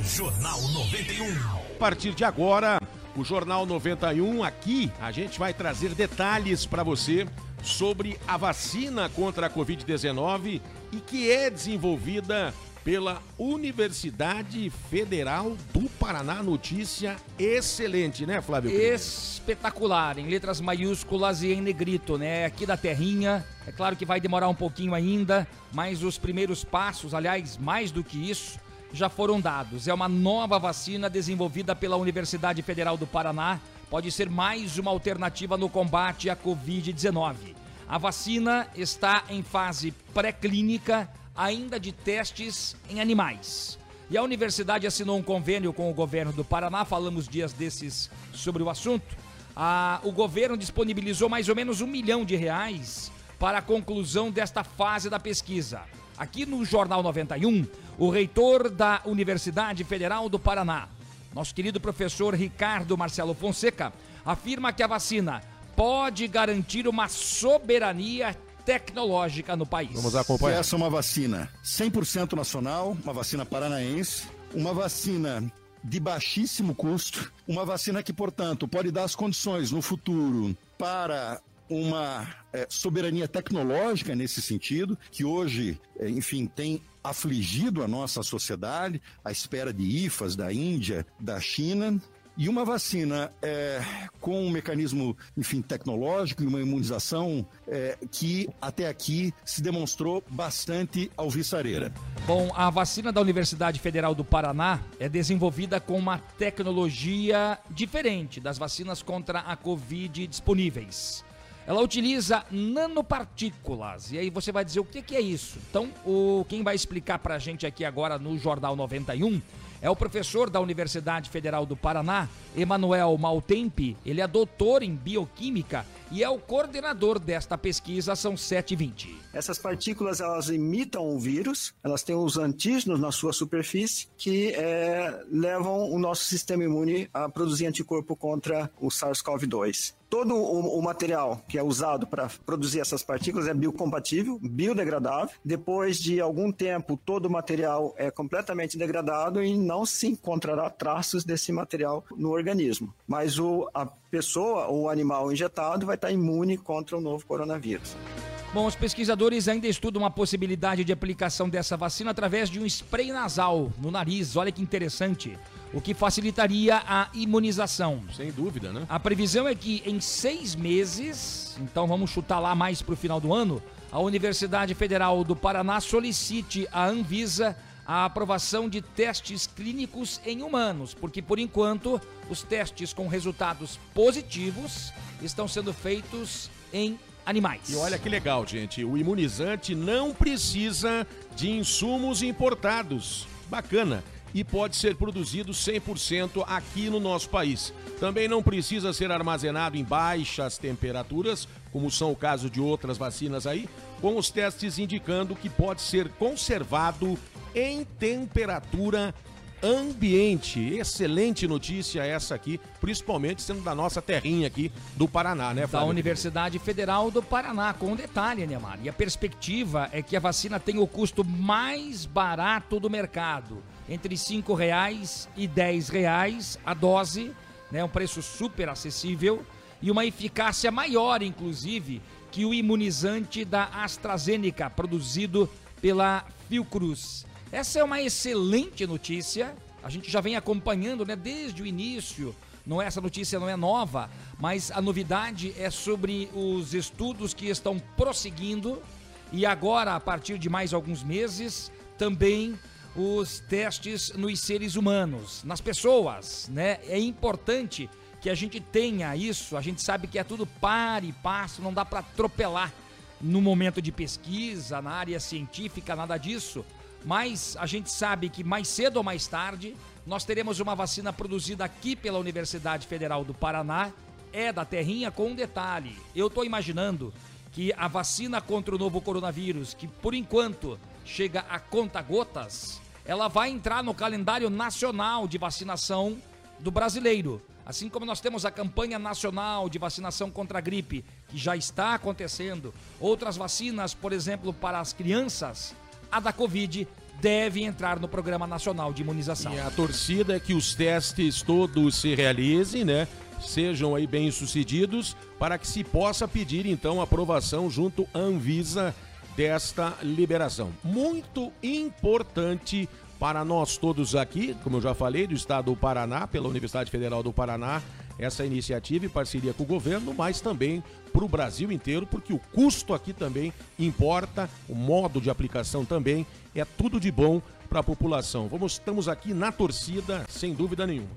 Jornal 91. A partir de agora, o Jornal 91 aqui, a gente vai trazer detalhes para você sobre a vacina contra a Covid-19 e que é desenvolvida pela Universidade Federal do Paraná. Notícia excelente, né, Flávio? Espetacular, em letras maiúsculas e em negrito, né? Aqui da terrinha. É claro que vai demorar um pouquinho ainda, mas os primeiros passos, aliás, mais do que isso, já foram dados. É uma nova vacina desenvolvida pela Universidade Federal do Paraná. Pode ser mais uma alternativa no combate à Covid-19. A vacina está em fase pré-clínica ainda de testes em animais. E a universidade assinou um convênio com o governo do Paraná, falamos dias desses sobre o assunto. Ah, o governo disponibilizou mais ou menos um milhão de reais para a conclusão desta fase da pesquisa. Aqui no Jornal 91, o reitor da Universidade Federal do Paraná, nosso querido professor Ricardo Marcelo Fonseca, afirma que a vacina pode garantir uma soberania tecnológica no país. Vamos acompanhar. Essa é uma vacina 100% nacional, uma vacina paranaense, uma vacina de baixíssimo custo, uma vacina que, portanto, pode dar as condições no futuro para uma é, soberania tecnológica nesse sentido, que hoje, é, enfim, tem afligido a nossa sociedade, à espera de IFAs da Índia, da China, e uma vacina é, com um mecanismo, enfim, tecnológico e uma imunização é, que até aqui se demonstrou bastante alvissareira. Bom, a vacina da Universidade Federal do Paraná é desenvolvida com uma tecnologia diferente das vacinas contra a Covid disponíveis. Ela utiliza nanopartículas. E aí você vai dizer o que, que é isso? Então, o, quem vai explicar para a gente aqui agora no Jornal 91 é o professor da Universidade Federal do Paraná, Emanuel Maltempe. Ele é doutor em bioquímica e é o coordenador desta pesquisa, são 720. Essas partículas elas imitam o vírus, elas têm os antígenos na sua superfície que é, levam o nosso sistema imune a produzir anticorpo contra o SARS-CoV-2 todo o, o, material que é usado para produzir essas partículas é biocompatível, biodegradável. Depois de algum tempo, todo o material é completamente degradado e não se encontrará traços desse material no organismo. Mas o, a pessoa ou o animal injetado vai estar imune contra o novo coronavírus. Bom, os pesquisadores ainda estudam a possibilidade de aplicação dessa vacina através de um spray nasal no nariz. Olha que interessante. O que facilitaria a imunização. Sem dúvida, né? A previsão é que em seis meses, então vamos chutar lá mais para o final do ano, a Universidade Federal do Paraná solicite à Anvisa a aprovação de testes clínicos em humanos, porque por enquanto os testes com resultados positivos estão sendo feitos em animais. E olha que legal, gente, o imunizante não precisa de insumos importados. Bacana e pode ser produzido 100% aqui no nosso país. Também não precisa ser armazenado em baixas temperaturas, como são o caso de outras vacinas aí, com os testes indicando que pode ser conservado em temperatura ambiente. Excelente notícia essa aqui, principalmente sendo da nossa terrinha aqui do Paraná, né, Flávio? Da Universidade Federal do Paraná, com um detalhe, Neymar. E a perspectiva é que a vacina tenha o custo mais barato do mercado entre R$ reais e R$ reais a dose, né, um preço super acessível e uma eficácia maior, inclusive, que o imunizante da AstraZeneca, produzido pela Fiocruz. Essa é uma excelente notícia. A gente já vem acompanhando, né, desde o início. Não essa notícia não é nova, mas a novidade é sobre os estudos que estão prosseguindo e agora, a partir de mais alguns meses, também os testes nos seres humanos, nas pessoas, né? É importante que a gente tenha isso. A gente sabe que é tudo par e passo, não dá para atropelar no momento de pesquisa, na área científica, nada disso. Mas a gente sabe que mais cedo ou mais tarde nós teremos uma vacina produzida aqui pela Universidade Federal do Paraná, é da terrinha com um detalhe. Eu estou imaginando que a vacina contra o novo coronavírus, que por enquanto chega a conta gotas, ela vai entrar no calendário nacional de vacinação do brasileiro. Assim como nós temos a campanha nacional de vacinação contra a gripe, que já está acontecendo, outras vacinas, por exemplo, para as crianças, a da Covid devem entrar no Programa Nacional de Imunização. E a torcida é que os testes todos se realizem, né? Sejam aí bem sucedidos para que se possa pedir então aprovação junto à Anvisa desta liberação. Muito importante para nós todos aqui, como eu já falei, do estado do Paraná, pela Universidade Federal do Paraná, essa iniciativa em parceria com o governo, mas também para o Brasil inteiro, porque o custo aqui também importa, o modo de aplicação também, é tudo de bom para a população. Vamos, estamos aqui na torcida, sem dúvida nenhuma.